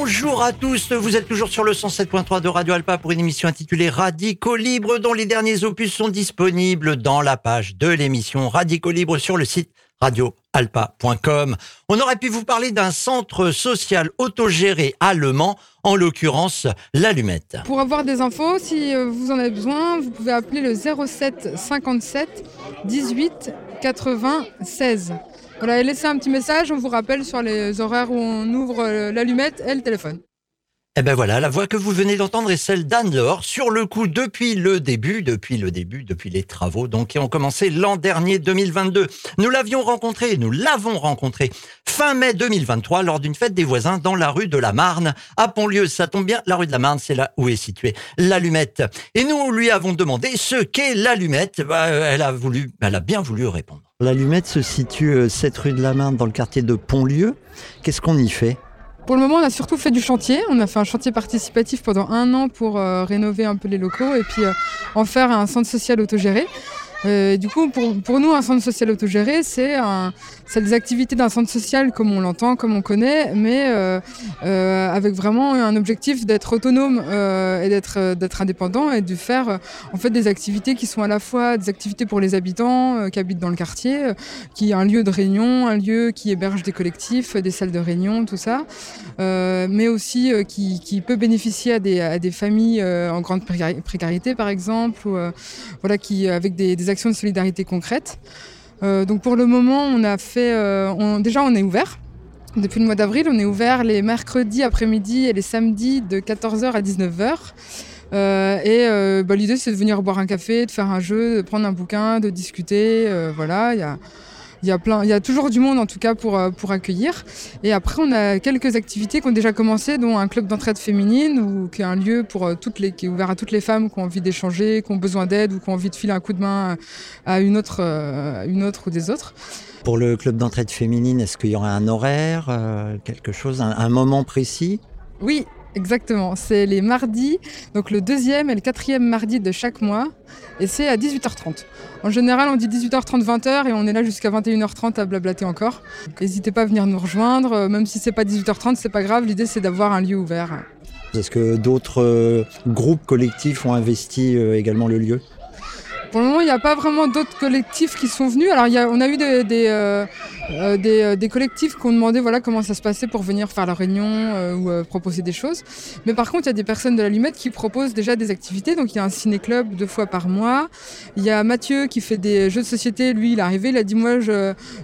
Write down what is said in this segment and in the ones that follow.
Bonjour à tous, vous êtes toujours sur le 107.3 de Radio Alpa pour une émission intitulée Radicaux Libre dont les derniers opus sont disponibles dans la page de l'émission Radicaux Libre sur le site radioalpa.com. On aurait pu vous parler d'un centre social autogéré allemand, en l'occurrence l'Allumette. Pour avoir des infos, si euh, vous en avez besoin, vous pouvez appeler le 07 57 18 80 16. Voilà, et laissez un petit message, on vous rappelle sur les horaires où on ouvre euh, l'allumette et le téléphone. Eh ben voilà, la voix que vous venez d'entendre est celle d'Anne-Laure, sur le coup depuis le début, depuis le début, depuis les travaux, donc qui ont commencé l'an dernier 2022. Nous l'avions rencontré, nous l'avons rencontré fin mai 2023 lors d'une fête des voisins dans la rue de la Marne à Pontlieu. Ça tombe bien, la rue de la Marne, c'est là où est située l'allumette. Et nous lui avons demandé ce qu'est l'allumette. Bah, elle a elle a bien voulu répondre. L'allumette se situe euh, cette rue de la Marne dans le quartier de Pontlieu. Qu'est-ce qu'on y fait? Pour le moment, on a surtout fait du chantier. On a fait un chantier participatif pendant un an pour euh, rénover un peu les locaux et puis euh, en faire un centre social autogéré. Euh, du coup, pour, nous, un centre social autogéré, c'est des activités d'un centre social comme on l'entend, comme on connaît, mais euh, euh, avec vraiment un objectif d'être autonome et d'être indépendant et de faire en fait des activités qui sont à la fois des activités pour les habitants qui habitent dans le quartier, qui est un lieu de réunion, un lieu qui héberge des collectifs, des salles de réunion, tout ça, mais aussi qui, peut bénéficier à des, familles en grande précarité, par exemple, voilà, qui avec des, des actions de solidarité concrètes. Euh, donc pour le moment, on a fait, euh, déjà on est ouvert. Depuis le mois d'avril, on est ouvert les mercredis après-midi et les samedis de 14h à 19h. Euh, et bah, l'idée, c'est de venir boire un café, de faire un jeu, de prendre un bouquin, de discuter. voilà, il y a il y a plein, il y a toujours du monde en tout cas pour, euh, pour accueillir. Et après, on a quelques activités qui ont déjà commencé, dont un club d'entraide féminine, ou qui est un lieu pour euh, toutes les, qui est ouvert à toutes les femmes qui ont envie d'échanger, qui ont besoin d'aide ou qui ont envie de filer un coup de main à une autre, euh, une autre ou des autres. Pour le club d'entraide féminine, est-ce qu'il y aurait un horaire, quelque chose, un, un moment précis? Oui, Exactement, c'est les mardis, donc le deuxième et le quatrième mardi de chaque mois, et c'est à 18h30. En général, on dit 18h30, 20h, et on est là jusqu'à 21h30 à blablater encore. N'hésitez pas à venir nous rejoindre, même si c'est pas 18h30, c'est pas grave, l'idée c'est d'avoir un lieu ouvert. Est-ce que d'autres euh, groupes collectifs ont investi euh, également le lieu? Pour le moment, il n'y a pas vraiment d'autres collectifs qui sont venus. Alors, y a, on a eu des, des, euh, euh, des, euh, des, collectifs qui ont demandé voilà, comment ça se passait pour venir faire la réunion euh, ou euh, proposer des choses. Mais par contre, il y a des personnes de la Lumette qui proposent déjà des activités. Donc, il y a un ciné-club deux fois par mois. Il y a Mathieu qui fait des jeux de société. Lui, il est arrivé, il a dit Moi,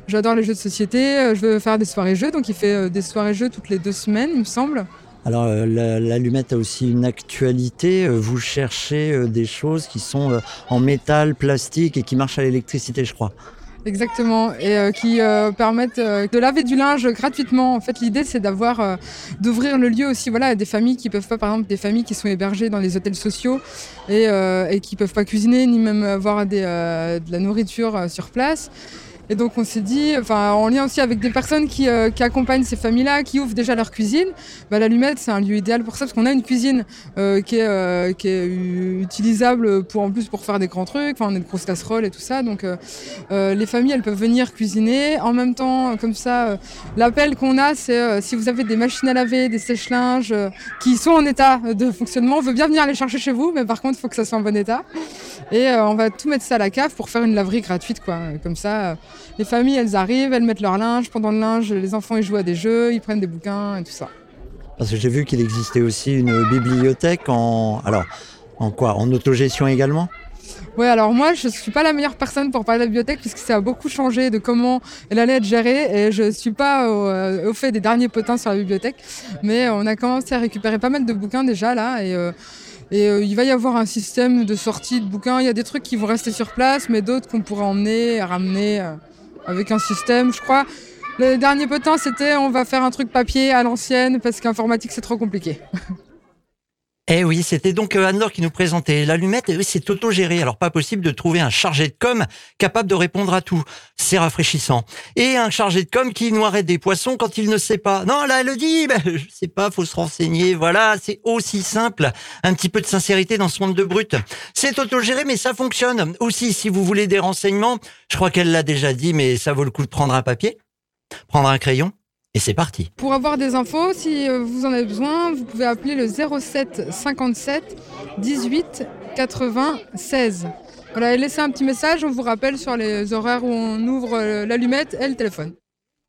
j'adore les jeux de société, je veux faire des soirées-jeux. Donc, il fait des soirées-jeux toutes les deux semaines, il me semble. Alors l'allumette la, a aussi une actualité. Vous cherchez des choses qui sont en métal, plastique et qui marchent à l'électricité, je crois. Exactement, et euh, qui euh, permettent euh, de laver du linge gratuitement. En fait, l'idée, c'est d'avoir, euh, d'ouvrir le lieu aussi, voilà, à des familles qui peuvent pas, par exemple, des familles qui sont hébergées dans les hôtels sociaux et, et qui peuvent pas cuisiner ni même avoir de la nourriture sur place. Et donc on s'est dit, enfin en lien aussi avec des personnes qui, euh, qui accompagnent ces familles-là, qui ouvrent déjà leur cuisine, bah, l'allumette c'est un lieu idéal pour ça parce qu'on a une cuisine euh, qui, est, euh, qui est utilisable pour en plus pour faire des grands trucs, enfin on a de grosses casseroles et tout ça, donc euh, euh, les familles elles peuvent venir cuisiner. En même temps comme ça, l'appel qu'on a c'est si vous avez des machines à laver, des sèche-linges qui sont en état de fonctionnement, on veut bien venir les chercher chez vous, mais par contre il faut que ça soit en bon état. Et on va tout mettre ça à la cave pour faire une laverie gratuite quoi, comme ça les familles, elles arrivent, elles mettent leur linge. Pendant le linge, les enfants, ils jouent à des jeux, ils prennent des bouquins et tout ça. Parce que j'ai vu qu'il existait aussi une bibliothèque en... Alors, en quoi? En autogestion également? Oui, alors moi, je ne suis pas la meilleure personne pour parler de la bibliothèque puisque ça a beaucoup changé de comment elle allait être gérée et je ne suis pas au, euh, au, fait des derniers potins sur la bibliothèque. Mais on a commencé à récupérer pas mal de bouquins déjà là et euh, et euh, il va y avoir un système de sortie de bouquins. Il y a des trucs qui vont rester sur place, mais d'autres qu'on pourra emmener, ramener euh, avec un système, je crois. Le dernier potin, c'était on va faire un truc papier à l'ancienne parce qu'informatique, c'est trop compliqué. Eh oui, c'était donc euh, Anne-Laure qui nous présentait l'allumette. Et oui, c'est autogéré. Alors, pas possible de trouver un chargé de com capable de répondre à tout. C'est rafraîchissant. Et un chargé de com qui noirait des poissons quand il ne sait pas. Non, là, elle le dit. Ben, je sais pas, faut se renseigner. Voilà, c'est aussi simple. Un petit peu de sincérité dans ce monde de brut. C'est autogéré, mais ça fonctionne. Aussi, si vous voulez des renseignements, je crois qu'elle l'a déjà dit, mais ça vaut le coup de prendre un papier, prendre un crayon Et c'est parti. Pour avoir des infos, si euh, vous en avez besoin, vous pouvez appeler le 07 57 18 80 16. Voilà, et laissez un petit message, on vous rappelle sur les horaires où on ouvre euh, l'allumette et le téléphone.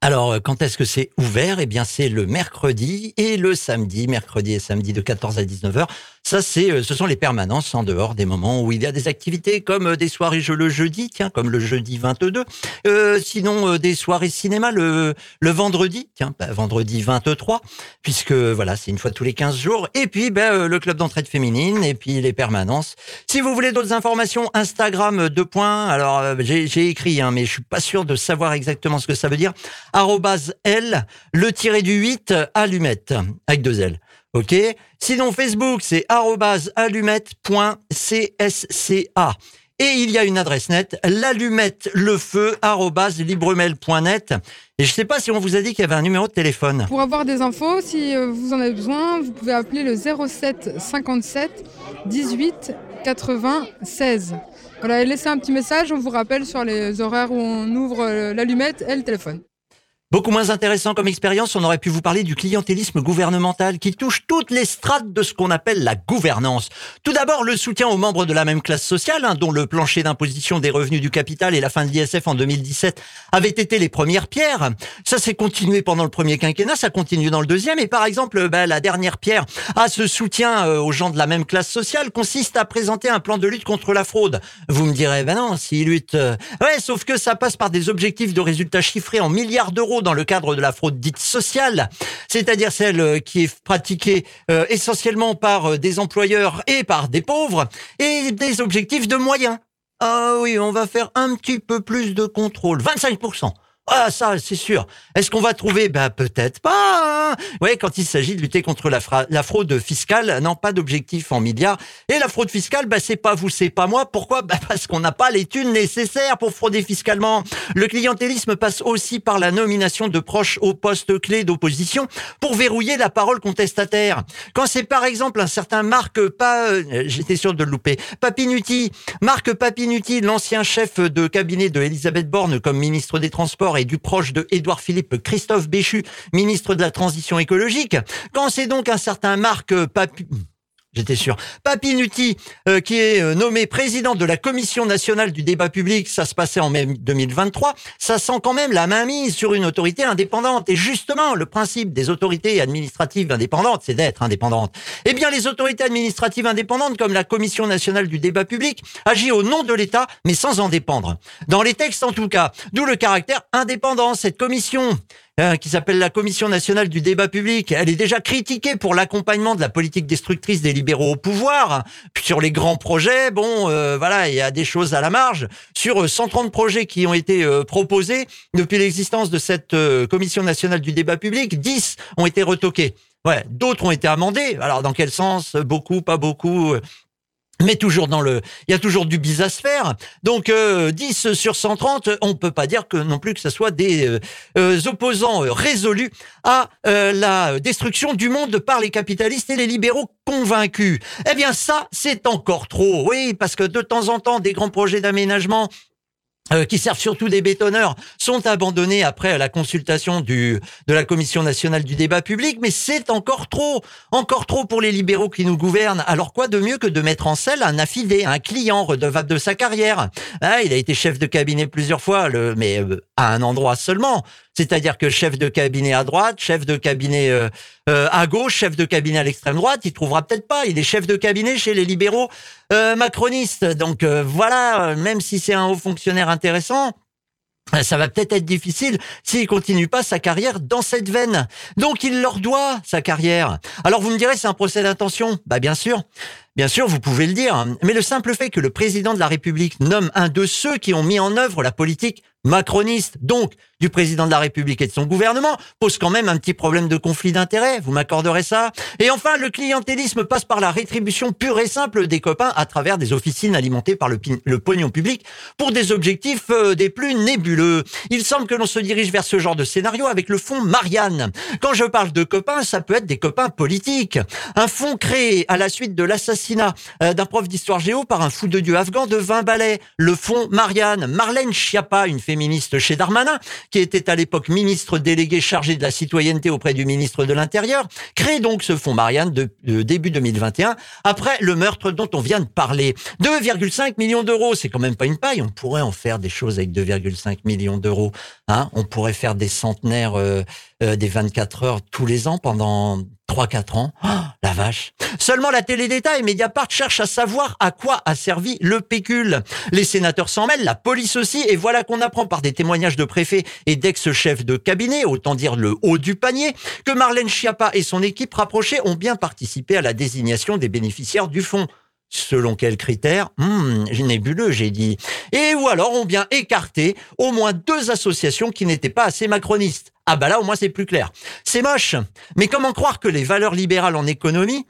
Alors, euh, quand est-ce que c'est ouvert? Eh bien, c'est le mercredi et le samedi, mercredi et samedi de 14 à 19h. Ça, c'est, euh, ce sont les permanences en dehors des moments où il y a des activités comme euh, des soirées jeux le jeudi, tiens, comme le jeudi 22. Euh, sinon, des soirées cinéma le, le vendredi, tiens, bah, vendredi 23, puisque voilà, c'est une fois tous les 15 jours. Et puis, ben, le club d'entraide féminine et puis les permanences. Si vous voulez d'autres informations, Instagram, deux points. Alors, j'ai écrit, hein, mais je suis pas sûr de savoir exactement ce que ça veut dire L, le tiré du 8, allumette, avec deux L. OK Sinon, Facebook, c'est allumette.csca. Et il y a une adresse net, l'allumette le feu libremel.net. Et je ne sais pas si on vous a dit qu'il y avait un numéro de téléphone. Pour avoir des infos, si euh, vous en avez besoin, vous pouvez appeler le 07 57 18 80 16. Voilà, et laissez un petit message, on vous rappelle sur les horaires où on ouvre euh, l'allumette et le téléphone. Beaucoup moins intéressant comme expérience, on aurait pu vous parler du clientélisme gouvernemental qui touche toutes les strates de ce qu'on appelle la gouvernance. Tout d'abord, le soutien aux membres de la même classe sociale, hein, dont le plancher d'imposition des revenus du capital et la fin de l'ISF en 2017 avaient été les premières pierres. Ça s'est continué pendant le premier quinquennat, ça continue dans le deuxième. Et par exemple, bah, la dernière pierre à ce soutien euh, aux gens de la même classe sociale consiste à présenter un plan de lutte contre la fraude. Vous me direz, ben non, s'il lutte... Euh, ouais, sauf que ça passe par des objectifs de résultats chiffrés en milliards d'euros dans le cadre de la fraude dite sociale, c'est-à-dire celle euh, qui est pratiquée euh, essentiellement par euh, des employeurs et par des pauvres, et des objectifs de moyens. Ah oui, on va faire un petit peu plus de contrôle, 25%. Ah, ça, c'est sûr. Est-ce qu'on va trouver? Ben peut-être pas. Hein ouais, quand il s'agit de lutter contre la, fraude fiscale, non, pas d'objectif en milliards. Et la fraude fiscale, ben c'est pas vous, c'est pas moi. Pourquoi? Ben parce qu'on n'a pas les thunes nécessaires pour frauder fiscalement. Le clientélisme passe aussi par la nomination de proches aux postes clés d'opposition pour verrouiller la parole contestataire. Quand c'est par exemple un certain Marc pas, euh, j'étais sûr de le louper, Papinuti, Marc Papinuti, l'ancien chef de cabinet de Elisabeth Borne comme ministre des Transports et du proche de Édouard Philippe, Christophe Béchu, ministre de la Transition écologique. Quand c'est donc un certain Marc Papu... J'étais sûr. Papinuti, euh, qui est euh, nommé président de la Commission nationale du débat public, ça se passait en mai 2023, ça sent quand même la mainmise sur une autorité indépendante. Et justement, le principe des autorités administratives indépendantes, c'est d'être indépendantes. Eh bien, les autorités administratives indépendantes, comme la Commission nationale du débat public, agit au nom de l'État, mais sans en dépendre. Dans les textes, en tout cas. D'où le caractère indépendant. Cette commission Hein, qui s'appelle la Commission nationale du débat public. Elle est déjà critiquée pour l'accompagnement de la politique destructrice des libéraux au pouvoir. Puis sur les grands projets, bon, euh, voilà, il y a des choses à la marge. Sur 130 euh, projets qui ont été euh, proposés depuis l'existence de cette Commission nationale du débat public, 10 ont été retoqués. Ouais, d'autres ont été amendés. Alors dans quel sens? Beaucoup, pas beaucoup mais toujours dans le, il y a toujours du bis à. Donc euh, 10 sur 130, on peut pas dire que non plus que ce soit des euh, euh, opposants résolus à euh, la destruction du monde par les capitalistes et les libéraux convaincus. Eh bien ça, c'est encore trop. Oui, parce que de temps en temps, des grands projets d'aménagement euh, qui servent surtout des bétonneurs, sont abandonnés après la consultation du, de la Commission nationale du débat public, mais c'est encore trop, encore trop pour les libéraux qui nous gouvernent. Alors quoi de mieux que de mettre en selle un affidé, un client redevable de sa carrière? Ah, Il a été chef de cabinet plusieurs fois, le, mais euh, à un endroit seulement. C'est-à-dire que chef de cabinet à droite, chef de cabinet euh, euh, à gauche, chef de cabinet à l'extrême droite, il trouvera peut-être pas. Il est chef de cabinet chez les libéraux euh, macronistes. Donc voilà, même si c'est un haut fonctionnaire intéressant, ça va peut-être être difficile s'il continue pas sa carrière dans cette veine. Donc il leur doit sa carrière. Alors vous me direz c'est un procès d'intention? Bah bien sûr. Bien sûr, vous pouvez le dire, mais le simple fait que le président de la République nomme un de ceux qui ont mis en œuvre la politique macroniste, donc du président de la République et de son gouvernement, pose quand même un petit problème de conflit d'intérêts. Vous m'accorderez ça Et enfin, le clientélisme passe par la rétribution pure et simple des copains à travers des officines alimentées par le, pognon public pour des objectifs euh, des plus nébuleux. Il semble que l'on se dirige vers ce genre de scénario avec le fonds Marianne. Quand je parle de copains, ça peut être des copains politiques. Un fonds créé à la suite de l'assassinat euh, d'un prof d'histoire géo par un fou de Dieu afghan de 20 balais. Le fond Marianne, Marlène Schiappa, une féministe chez Darmanin, qui était à l'époque ministre déléguée chargée de la citoyenneté auprès du ministre de l'Intérieur, crée donc ce fonds Marianne de, début 2021, après le meurtre dont on vient de parler. 2,5 millions d'euros, c'est quand même pas une paille. On pourrait en faire des choses avec 2,5 millions d'euros. Hein on pourrait faire des centenaires, euh, euh, des 24 heures tous les ans pendant 3-4 ans. Oh, la vache. Seulement la télé d'État et Mediapart cherchent à savoir à quoi a servi le pécule. Les sénateurs s'en mêlent, la police aussi, et voilà qu'on apprend par des témoignages de préfets et d'ex-chefs de cabinet, autant dire le haut du panier, que Marlène Schiappa et son équipe rapprochée ont bien participé à la désignation des bénéficiaires du fonds. Selon quels critères? Hmm, Nébuleux, j'ai dit. Et ou alors ont bien écarté au moins deux associations qui n'étaient pas assez macronistes. Ah bah là au moins c'est plus clair. C'est moche. Mais comment croire que les valeurs libérales en économie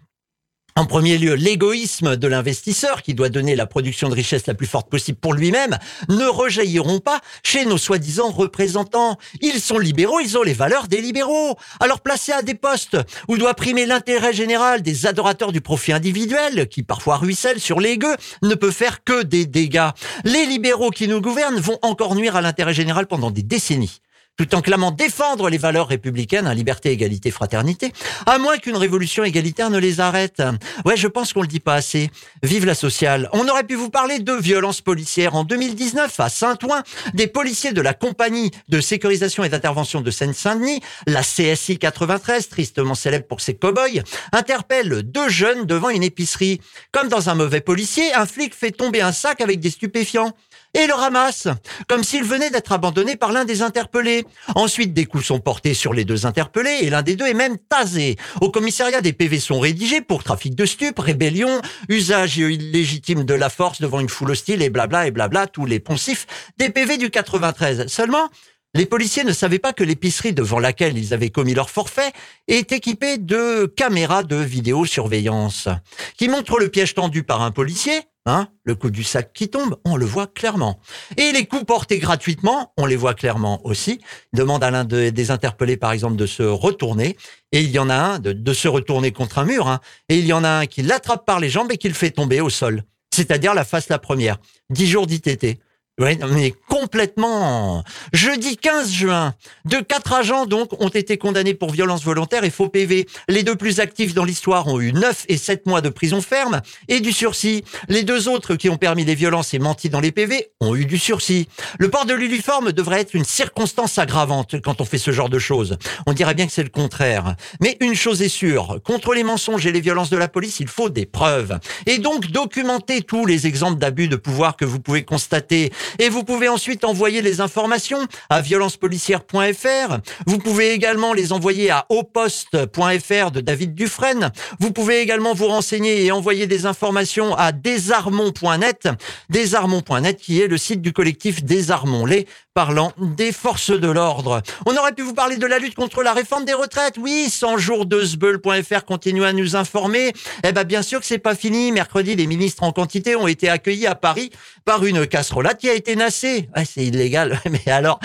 en premier lieu, l'égoïsme de l'investisseur qui doit donner la production de richesse la plus forte possible pour lui-même ne rejailliront pas chez nos soi-disant représentants? Ils sont libéraux, ils ont les valeurs des libéraux. Alors placés à des postes où doit primer l'intérêt général des adorateurs du profit individuel, qui parfois ruissellent sur les gueux, ne peut faire que des dégâts. Les libéraux qui nous gouvernent vont encore nuire à l'intérêt général pendant des décennies tout en clamant défendre les valeurs républicaines, hein, liberté, égalité, fraternité, à moins qu'une révolution égalitaire ne les arrête. Ouais, je pense qu'on le dit pas assez. Vive la sociale. On aurait pu vous parler de violences policières. En 2019, à Saint-Ouen, des policiers de la compagnie de sécurisation et d'intervention de Seine-Saint-Denis, la CSI 93, tristement célèbre pour ses cow-boys, interpellent deux jeunes devant une épicerie. Comme dans un mauvais policier, un flic fait tomber un sac avec des stupéfiants et le ramasse, comme s'il venait d'être abandonné par l'un des interpellés. Ensuite, des coups sont portés sur les deux interpellés et l'un des deux est même tasé. Au commissariat, des PV sont rédigés pour trafic de stupes, rébellion, usage illégitime de la force devant une foule hostile et blabla et blabla, tous les poncifs des PV du 93. Seulement, les policiers ne savaient pas que l'épicerie devant laquelle ils avaient commis leur forfait est équipée de caméras de vidéosurveillance qui montrent le piège tendu par un policier Hein, le coup du sac qui tombe, on le voit clairement. Et les coups portés gratuitement, on les voit clairement aussi. Il demande à l'un des interpellés, par exemple, de se retourner. Et il y en a un de, se retourner contre un mur. Hein. et il y en a un qui l'attrape par les jambes et qui le fait tomber au sol. C'est-à-dire la face la première. Dix jours d'ITT. Oui, mais complètement. Jeudi 15 juin, deux quatre agents donc ont été condamnés pour violence volontaire et faux PV. Les deux plus actifs dans l'histoire ont eu 9 et 7 mois de prison ferme et du sursis. Les deux autres qui ont permis les violences et menti dans les PV ont eu du sursis. Le port de l'uniforme devrait être une circonstance aggravante quand on fait ce genre de choses. On dirait bien que c'est le contraire. Mais une chose est sûre, contre les mensonges et les violences de la police, il faut des preuves. Et donc documenter tous les exemples d'abus de pouvoir que vous pouvez constater et vous pouvez ensuite envoyer les informations à violencepolicière.fr. Vous pouvez également les envoyer à auposte.fr de David Dufresne. Vous pouvez également vous renseigner et envoyer des informations à désarmons.net. Désarmons.net qui est le site du collectif Désarmons-les parlant des forces de l'ordre. On aurait pu vous parler de la lutte contre la réforme des retraites. Oui, 100 jours de sbeul.fr continue à nous informer. Eh ben, bien sûr que c'est pas fini. Mercredi, les ministres en quantité ont été accueillis à Paris par une casserolade qui a été nassée. c'est illégal. Mais alors,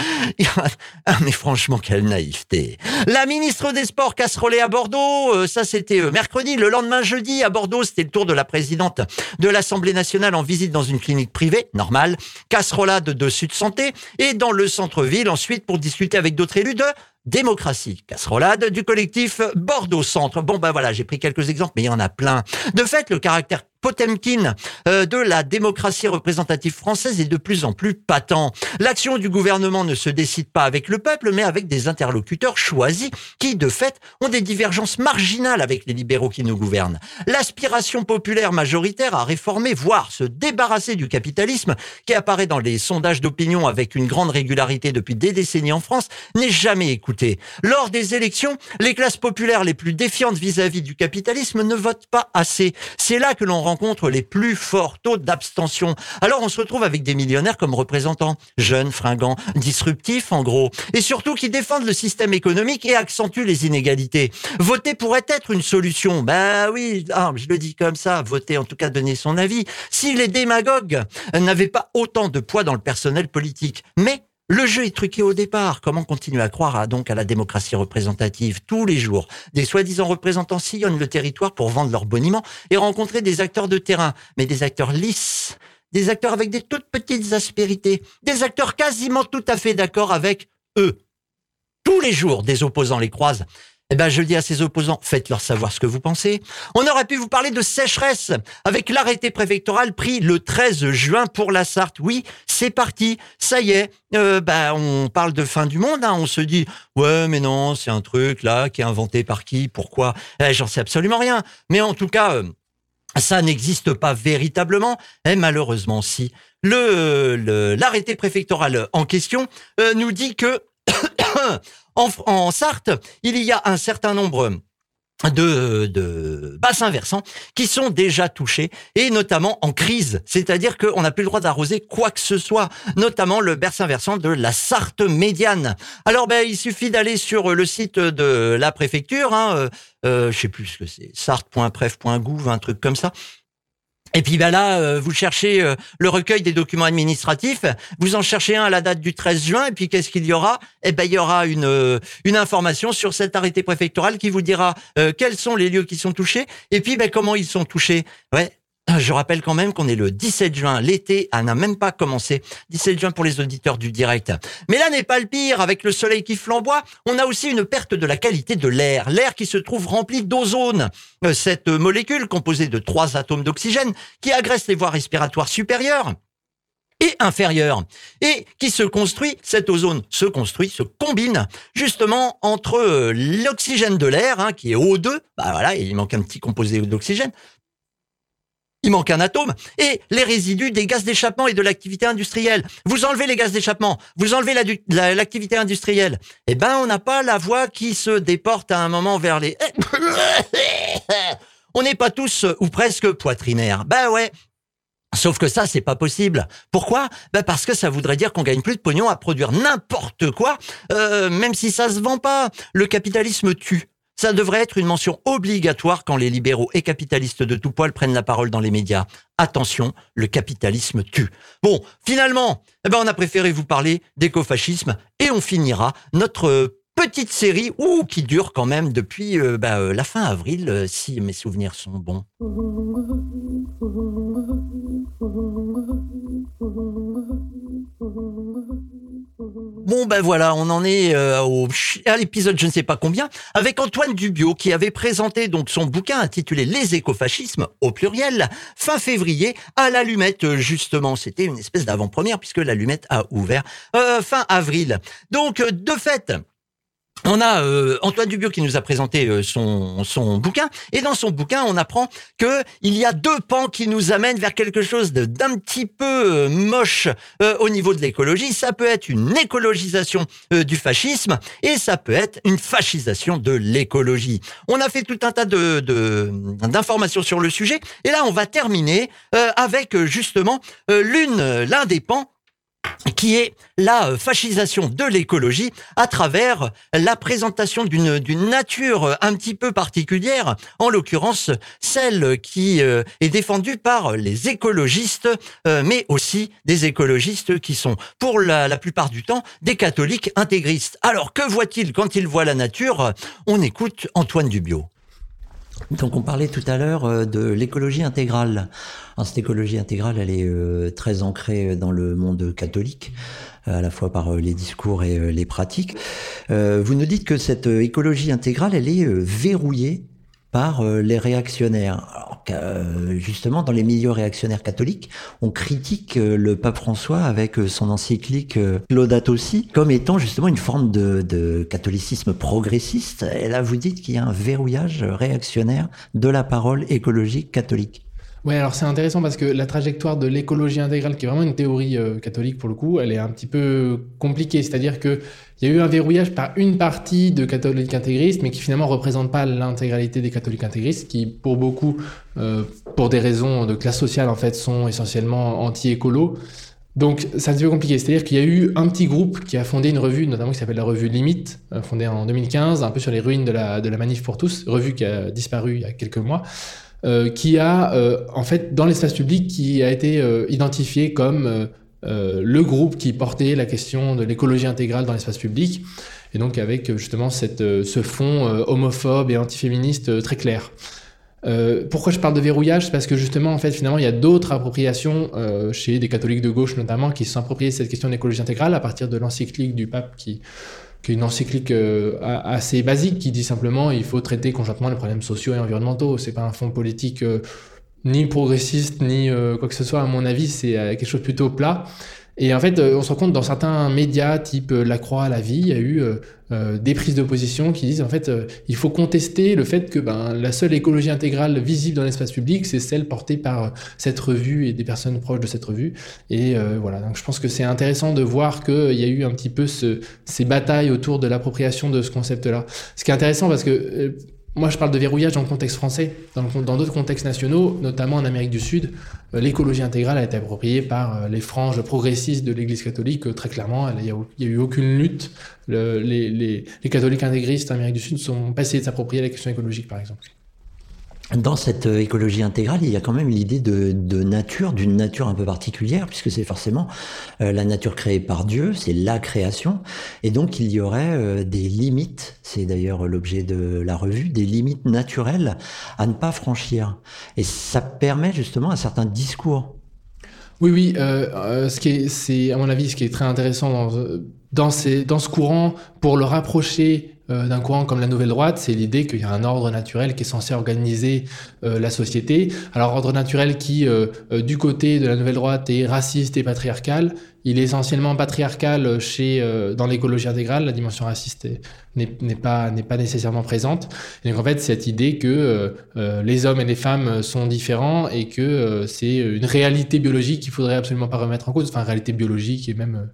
mais franchement, quelle naïveté. La ministre des Sports casserolée à Bordeaux. Euh, ça, c'était euh, mercredi. Le lendemain, jeudi, à Bordeaux, c'était le tour de la présidente de l'Assemblée nationale en visite dans une clinique privée. Normal. Casserolade de Sud Santé. Et dans le centre-ville ensuite pour discuter avec d'autres élus de démocratie. Casserolade du collectif Bordeaux Centre. Bon ben voilà, j'ai pris quelques exemples, mais il y en a plein. De fait, le caractère Potemkin euh, de la démocratie représentative française est de plus en plus patent. L'action du gouvernement ne se décide pas avec le peuple, mais avec des interlocuteurs choisis qui, de fait, ont des divergences marginales avec les libéraux qui nous gouvernent. L'aspiration populaire majoritaire à réformer, voire se débarrasser du capitalisme, qui apparaît dans les sondages d'opinion avec une grande régularité depuis des décennies en France, n'est jamais écoutée. Lors des élections, les classes populaires les plus défiantes vis-à-vis -vis du capitalisme ne votent pas assez. C'est là que l'on rencontre les plus forts taux d'abstention. Alors on se retrouve avec des millionnaires comme représentants, jeunes, fringants, disruptifs en gros, et surtout qui défendent le système économique et accentuent les inégalités. Voter pourrait être une solution. Ben oui, ah, je le dis comme ça, voter en tout cas donner son avis. Si les démagogues n'avaient pas autant de poids dans le personnel politique, mais Le jeu est truqué au départ. Comment continuer à croire à, donc à la démocratie représentative tous les jours? Des soi-disant représentants sillonnent le territoire pour vendre leur boniment et rencontrer des acteurs de terrain, mais des acteurs lisses, des acteurs avec des toutes petites aspérités, des acteurs quasiment tout à fait d'accord avec eux. Tous les jours, des opposants les croisent eh ben, je dis à ses opposants, faites-leur savoir ce que vous pensez. On aurait pu vous parler de sécheresse avec l'arrêté préfectoral pris le 13 juin pour la Sarthe. Oui, c'est parti, ça y est. Euh, ben, on parle de fin du monde. Hein. On se dit, ouais, mais non, c'est un truc là qui est inventé par qui, pourquoi eh, J'en sais absolument rien. Mais en tout cas, euh, ça n'existe pas véritablement. Et malheureusement, si le l'arrêté préfectoral en question euh, nous dit que en, Sarthe, il y a un certain nombre de, bassins versants qui sont déjà touchés et notamment en crise, c'est-à-dire qu'on n'a plus le droit d'arroser quoi que ce soit, notamment le bassin versant de la Sarthe médiane. Alors ben il suffit d'aller sur le site de la préfecture, hein, euh, euh je sais plus ce que c'est, sarthe.pref.gouv, un truc comme ça. Et puis ben là, euh, vous cherchez euh, le recueil des documents administratifs, vous en cherchez un à la date du 13 juin, et puis qu'est-ce qu'il y aura? Eh ben il y aura une euh, une information sur cet arrêté préfectoral qui vous dira quels sont les lieux qui sont touchés, et puis ben comment ils sont touchés? Ouais, je rappelle quand même qu'on est le 17 juin. L'été n'a même pas commencé. 17 juin pour les auditeurs du direct. Mais là n'est pas le pire. Avec le soleil qui flamboie, on a aussi une perte de la qualité de l'air. L'air qui se trouve rempli d'ozone. Euh, cette molécule composée de trois atomes d'oxygène qui agresse les voies respiratoires supérieures et inférieures et qui se construit, cet ozone se construit, se combine justement entre euh, l'oxygène de l'air, hein, qui est O2, bah voilà, il manque un petit composé d'oxygène, il manque un atome, et les résidus des gaz d'échappement et de l'activité industrielle. Vous enlevez les gaz d'échappement, vous enlevez l'activité industrielle, eh ben on n'a pas la voie qui se déporte à un moment vers les... on n'est pas tous, ou presque, poitrinaires. Ben ouais, Sauf que ça, c'est pas possible. Pourquoi? Ben Parce que ça voudrait dire qu'on gagne plus de pognon à produire n'importe quoi, euh, même si ça se vend pas. Le capitalisme tue. Ça devrait être une mention obligatoire quand les libéraux et capitalistes de tout poil prennent la parole dans les médias. Attention, le capitalisme tue. Bon, finalement, eh ben on a préféré vous parler d'écofascisme et on finira notre petite série ou qui dure quand même depuis euh, bah, euh, la fin avril, euh, si mes souvenirs sont bons. Bon ben voilà, on en est euh, au, à l'épisode je ne sais pas combien, avec Antoine Dubio qui avait présenté donc son bouquin intitulé Les écofascismes au pluriel fin février à l'allumette justement. C'était une espèce d'avant-première puisque l'allumette a ouvert euh, fin avril. Donc de fait, on a euh, Antoine Dubio qui nous a présenté euh, son, son bouquin et dans son bouquin on apprend que il y a deux pans qui nous amènent vers quelque chose d'un petit peu euh, moche au niveau de l'écologie. Ça peut être une écologisation du fascisme et ça peut être une fascisation de l'écologie. On a fait tout un tas de d'informations sur le sujet et là on va terminer avec justement l'une l'un des pans qui est la euh, fascisation de l'écologie à travers la présentation d'une nature un petit peu particulière, en l'occurrence celle qui euh, est défendue par les écologistes, euh, mais aussi des écologistes qui sont pour la, la plupart du temps des catholiques intégristes. Alors que voit-il quand il voit la nature? On écoute Antoine Dubio. Donc on parlait tout à l'heure euh, de l'écologie intégrale. cette écologie intégrale, elle est euh, très ancrée dans le monde catholique, euh, à la fois par les discours et les pratiques. Vous nous dites que cette écologie intégrale, elle est verrouillée par euh, les réactionnaires. Alors, euh, justement, dans les milieux réactionnaires catholiques, on critique euh, le pape François avec son encyclique Laudato Si comme étant justement une forme de, de catholicisme progressiste. Et là, vous dites qu'il y a un verrouillage réactionnaire de la parole écologique catholique. Oui, alors c'est intéressant parce que la trajectoire de l'écologie intégrale, qui est vraiment une théorie catholique pour le coup, elle est un petit peu compliquée. C'est-à-dire que il y a eu un verrouillage par une partie de catholiques intégristes, mais qui finalement ne représente pas l'intégralité des catholiques intégristes, qui pour beaucoup, euh, pour des raisons de classe sociale en fait, sont essentiellement anti-écolo. Donc c'est un petit peu compliqué. C'est-à-dire qu'il y a eu un petit groupe qui a fondé une revue, notamment qui s'appelle la revue Limite, euh, fondée en 2015, un peu sur les ruines de la, de la Manif pour tous, revue qui a disparu il y a quelques mois. Euh, qui a, euh, en fait, dans l'espace public, qui a été euh, identifié comme le groupe qui portait la question de l'écologie intégrale dans l'espace public, et donc avec justement cette, ce fond homophobe et antiféministe très clair. Euh, pourquoi je parle de verrouillage? C'est parce que justement, en fait, finalement, il y a d'autres appropriations euh, chez des catholiques de gauche notamment qui se sont appropriés cette question d'écologie intégrale à partir de l'encyclique du pape qui, qui est une encyclique euh, assez basique qui dit simplement il faut traiter conjointement les problèmes sociaux et environnementaux. C'est pas un fond politique ni progressiste ni quoi que ce soit. À mon avis, c'est quelque chose plutôt plat. Et en fait, euh, on se rend compte dans certains médias type euh, La Croix, La Vie, il y a eu euh, des prises d'opposition qui disent en fait, il faut contester le fait que ben, la seule écologie intégrale visible dans l'espace public, c'est celle portée par cette revue et des personnes proches de cette revue. Et voilà, donc je pense que c'est intéressant de voir qu'il y a eu un petit peu ce, ces batailles autour de l'appropriation de ce concept-là. Ce qui est intéressant parce que moi, je parle de verrouillage dans le contexte français. Dans d'autres contextes nationaux, notamment en Amérique du Sud, euh, l'écologie intégrale a été appropriée par euh, les franges progressistes de l'Église catholique. Euh, très clairement, il n'y a, eu aucune lutte. les, les, catholiques intégristes en Amérique du Sud sont pas essayés de s'approprier la question écologique, par exemple. Dans cette euh, écologie intégrale, il y a quand même l'idée de, de, nature, d'une nature un peu particulière, puisque c'est forcément euh, la nature créée par Dieu, c'est la création, et donc il y aurait euh, des limites, c'est d'ailleurs l'objet de la revue, des limites naturelles à ne pas franchir. Et ça permet justement un certain discours. Oui, oui, ce qui est, c'est à mon avis, ce qui est très intéressant dans, dans, ces, dans ce courant, pour le rapprocher euh, d'un courant comme la nouvelle droite, c'est l'idée qu'il y a un ordre naturel qui est censé organiser euh, la société. Alors ordre naturel qui, euh, du côté de la nouvelle droite, est raciste et patriarcal. Il est essentiellement patriarcal chez dans l'écologie intégrale. La dimension raciste n'est pas pas nécessairement présente. Donc en fait cette idée que les hommes et les femmes sont différents et que c'est une réalité biologique qu'il faudrait absolument pas remettre en cause. Enfin réalité biologique et même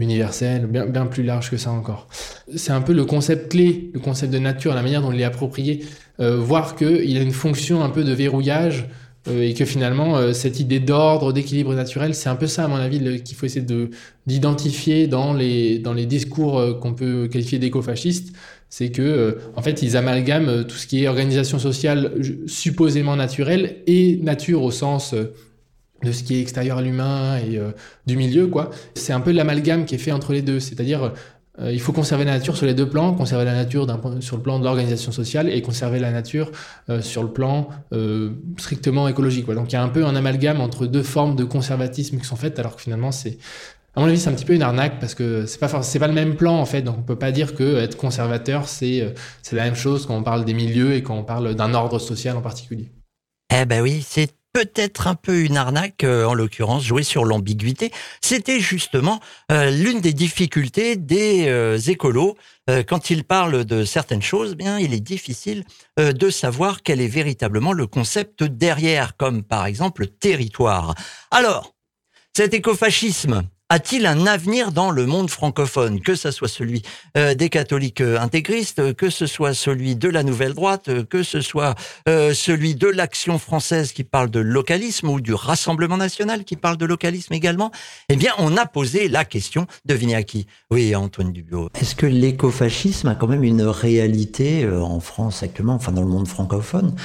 universel, bien, bien plus large que ça encore. C'est un peu le concept clé, le concept de nature, la manière dont il est approprié, euh, voir qu'il a une fonction un peu de verrouillage euh, et que finalement euh, cette idée d'ordre, d'équilibre naturel, c'est un peu ça à mon avis qu'il faut essayer de d'identifier dans les dans les discours qu'on peut qualifier d'écofascistes, c'est que en fait ils amalgament tout ce qui est organisation sociale supposément naturelle et nature au sens de ce qui est extérieur à l'humain et euh, du milieu, quoi. C'est un peu l'amalgame qui est fait entre les deux. C'est-à-dire, euh, il faut conserver la nature sur les deux plans, conserver la nature sur le plan de l'organisation sociale et conserver la nature euh, sur le plan strictement écologique. Donc il y a un peu un amalgame entre deux formes de conservatisme qui sont faites, alors que finalement c'est à mon avis, c'est un petit peu une arnaque parce que c'est pas c'est pas le même plan en fait. Donc on peut pas dire que être conservateur c'est c'est la même chose quand on parle des milieux et quand on parle d'un ordre social en particulier. Eh ben oui, c'est peut-être un peu une arnaque, euh, en l'occurrence, jouer sur l'ambiguïté. C'était justement euh, l'une des difficultés des euh, écolos. quand ils parlent de certaines choses, bien, il est difficile de savoir quel est véritablement le concept derrière, comme par exemple territoire. Alors, cet écofascisme, a-t-il un avenir dans le monde francophone, que ce soit celui euh, des catholiques euh, intégristes, que ce soit celui de la nouvelle droite, euh, que ce soit celui de l'action française qui parle de localisme ou du Rassemblement national qui parle de localisme également? Eh bien, on a posé la question. Devinez à qui? Oui, Antoine Dubiot. Est-ce que l'écofascisme a quand même une réalité en France actuellement, enfin dans le monde francophone?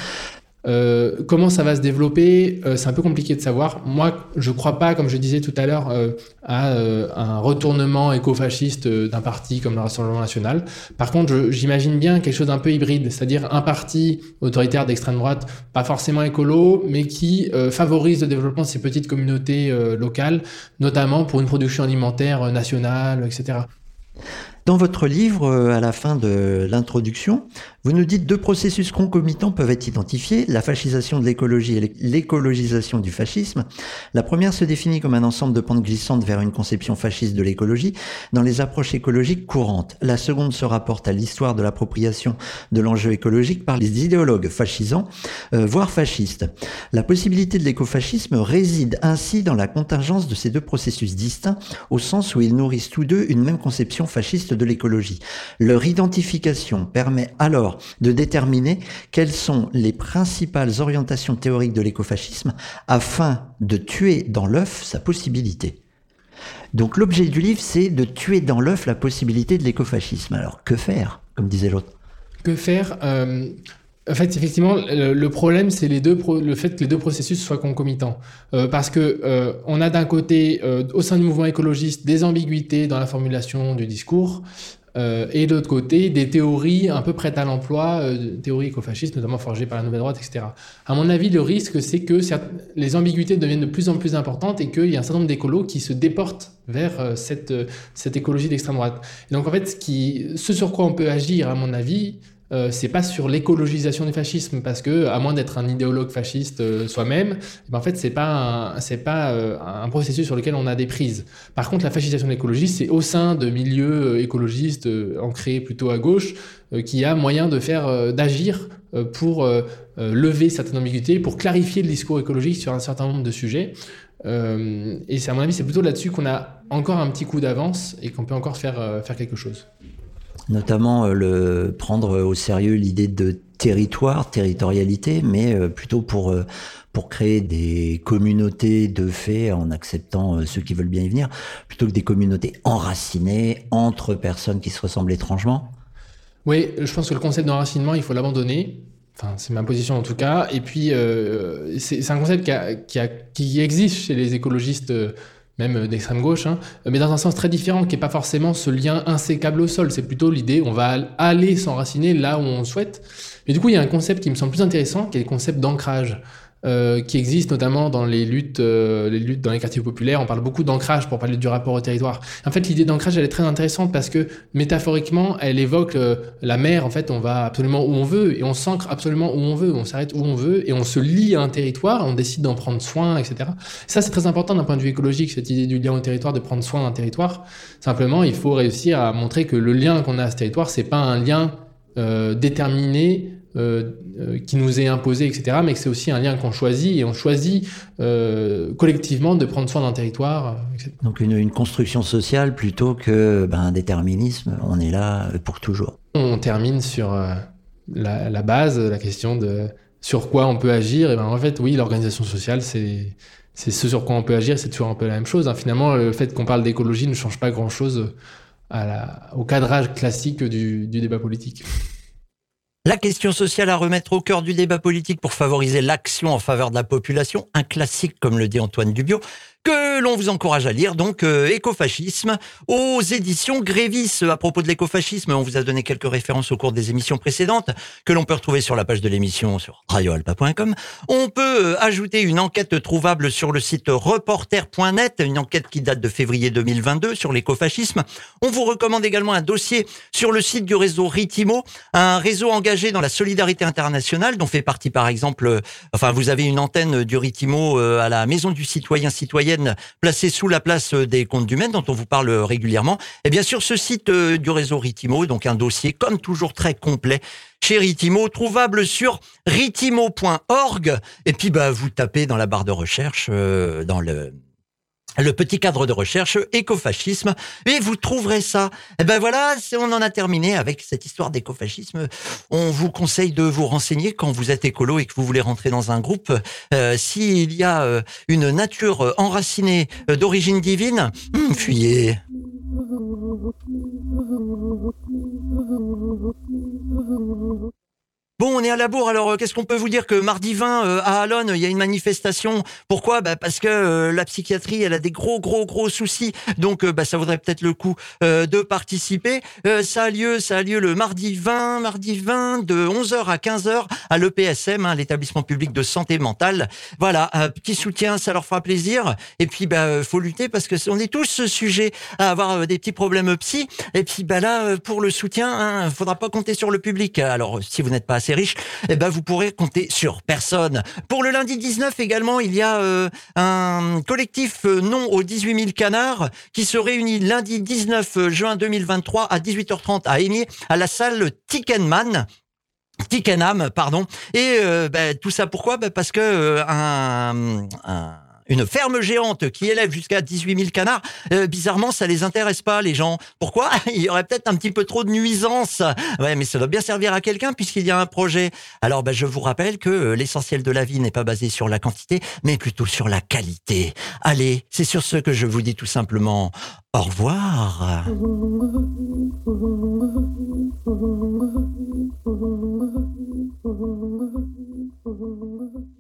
Euh, comment ça va se développer euh, C'est un peu compliqué de savoir. Moi, je ne crois pas, comme je disais tout à l'heure, euh, à un retournement écofasciste d'un parti comme le Rassemblement national. Par contre, j'imagine bien quelque chose d'un peu hybride, c'est-à-dire un parti autoritaire d'extrême droite, pas forcément écolo, mais qui favorise le développement de ces petites communautés locales, notamment pour une production alimentaire nationale, etc. Dans votre livre, à la fin de l'introduction, vous nous dites deux processus concomitants peuvent être identifiés, la fascisation de l'écologie et l'écologisation du fascisme. La première se définit comme un ensemble de pentes glissantes vers une conception fasciste de l'écologie dans les approches écologiques courantes. La seconde se rapporte à l'histoire de l'appropriation de l'enjeu écologique par les idéologues fascisants, euh, voire fascistes. La possibilité de l'écofascisme réside ainsi dans la contingence de ces deux processus distincts, au sens où ils nourrissent tous deux une même conception fasciste de l'écologie. Leur identification permet alors de déterminer quelles sont les principales orientations théoriques de l'écofascisme afin de tuer dans l'œuf sa possibilité. Donc l'objet du livre, c'est de tuer dans l'œuf la possibilité de l'écofascisme. Alors que faire, comme disait l'autre? Que faire euh, En fait, effectivement, le problème, c'est les deux le fait que les deux processus soient concomitants. Euh, parce que euh, a d'un côté, au sein du mouvement écologiste, des ambiguïtés dans la formulation du discours, euh, et de l'autre côté, des théories un peu prêtes à l'emploi, euh, théories écofascistes, notamment forgées par la nouvelle droite, etc. À mon avis, le risque, c'est que les ambiguïtés deviennent de plus en plus importantes et qu'il y a un certain nombre d'écolos qui se déportent vers euh, cette, cette écologie d'extrême droite. Et donc, en fait, ce, qui, ce sur quoi on peut agir, à mon avis, euh, c'est pas sur l'écologisation du fascisme parce que à moins d'être un idéologue fasciste euh, soi-même, eh ben, en fait c'est pas c'est pas euh, un processus sur lequel on a des prises. Par contre, la fascisation de l'écologie, c'est au sein de milieux écologistes ancrés plutôt à gauche qui a moyen de faire d'agir pour lever certaines ambiguïtés, pour clarifier le discours écologique sur un certain nombre de sujets. et à mon avis, c'est plutôt là-dessus qu'on a encore un petit coup d'avance et qu'on peut encore faire faire quelque chose notamment euh, le prendre au sérieux l'idée de territoire, territorialité, mais euh, plutôt pour euh, pour créer des communautés de fait en acceptant ceux qui veulent bien y venir, plutôt que des communautés enracinées entre personnes qui se ressemblent étrangement. Oui, je pense que le concept d'enracinement, il faut l'abandonner. Enfin, c'est ma position en tout cas. Et puis, c'est un concept qui, qui, existe chez les écologistes même d'extrême gauche, hein, mais dans un sens très différent, qui n'est pas forcément ce lien insécable au sol. C'est plutôt l'idée, on va aller s'enraciner là où on souhaite. Mais du coup, il y a un concept qui me semble plus intéressant, qui est le concept d'ancrage. Euh, qui existe notamment dans les luttes, euh, les luttes dans les quartiers populaires. On parle beaucoup d'ancrage pour parler du rapport au territoire. En fait, l'idée d'ancrage, elle est très intéressante parce que métaphoriquement, elle évoque euh, la mer. En fait, on va absolument où on veut et on s'ancre absolument où on veut. On s'arrête où on veut et on se lie à un territoire. On décide d'en prendre soin, etc. Ça, c'est très important d'un point de vue écologique, cette idée du lien au territoire, de prendre soin d'un territoire. Simplement, il faut réussir à montrer que le lien qu'on a à ce territoire, c'est pas un lien déterminé euh, euh, qui nous est imposé, etc. Mais que c'est aussi un lien qu'on choisit et on choisit euh, collectivement de prendre soin d'un territoire. Etc. Donc une, une, construction sociale plutôt que ben, un déterminisme. On est là pour toujours. On termine sur la, la, base, la question de sur quoi on peut agir. Et ben en fait, oui, l'organisation sociale, c'est c'est ce sur quoi on peut agir. C'est toujours un peu la même chose. Hein. Finalement, le fait qu'on parle d'écologie ne change pas grand-chose au cadrage classique du, du débat politique. La question sociale à remettre au cœur du débat politique pour favoriser l'action en faveur de la population, un classique comme le dit Antoine Dubio, que l'on vous encourage à lire, donc euh, Écofascisme, aux éditions Grévis. À propos de l'écofascisme, on vous a donné quelques références au cours des émissions précédentes, que l'on peut retrouver sur la page de l'émission sur radioalpa.com. On peut euh, ajouter une enquête trouvable sur le site reporter.net, une enquête qui date de février 2022 sur l'écofascisme. On vous recommande également un dossier sur le site du réseau Ritimo, un réseau engagé dans la solidarité internationale, dont fait partie par exemple, euh, enfin vous avez une antenne du Ritimo à la Maison du Citoyen Citoyen placée sous la place euh, des comptes du Maine, dont on vous parle euh, régulièrement. Et bien sûr, ce site euh, du réseau Ritimo, donc un dossier comme toujours très complet chez Ritimo, trouvable sur ritimo.org. Et puis, bah, vous tapez dans la barre de recherche, dans le le petit cadre de recherche écofascisme et vous trouverez ça. Et eh ben voilà, on en a terminé avec cette histoire d'écofascisme. On vous conseille de vous renseigner quand vous êtes écolo et que vous voulez rentrer dans un groupe. Euh, S'il y a euh, une nature enracinée d'origine divine, hmm, fuyez. Bon, on est à la bourre, alors euh, qu'est-ce qu'on peut vous dire que mardi 20 euh, à Alonne, il y a une manifestation? Pourquoi? Bah, Parce que euh, la psychiatrie, elle a des gros, gros, gros soucis. Donc, bah, ça vaudrait peut-être le coup de participer. ça a lieu, ça a lieu le mardi 20, mardi 20 de 11h à 15h à l'EPSM, hein, l'établissement public de santé mentale. Voilà, un petit soutien, ça leur fera plaisir. Et puis, bah, faut lutter parce que on est tous sujets à avoir des petits problèmes psy. Et puis, bah là, pour le soutien, hein, faudra pas compter sur le public. Alors, si vous n'êtes pas riche, eh ben vous pourrez compter sur personne. Pour le lundi 19 également, il y a euh, un collectif euh, non aux 18 000 canards qui se réunit lundi 19 juin 2023 à 18h30 à Aimier à la salle Tickenman. Tickenham, pardon. Et euh, ben, tout ça pourquoi? Ben, Parce que une ferme géante qui élève jusqu'à 18 000 canards, euh, bizarrement, ça les intéresse pas, les gens. Pourquoi? Il y aurait peut-être un petit peu trop de nuisances. Ouais, mais ça doit bien servir à quelqu'un puisqu'il y a un projet. Alors, ben, je vous rappelle que euh, l'essentiel de la vie n'est pas basé sur la quantité, mais plutôt sur la qualité. Allez, c'est sur ce que je vous dis tout simplement au revoir.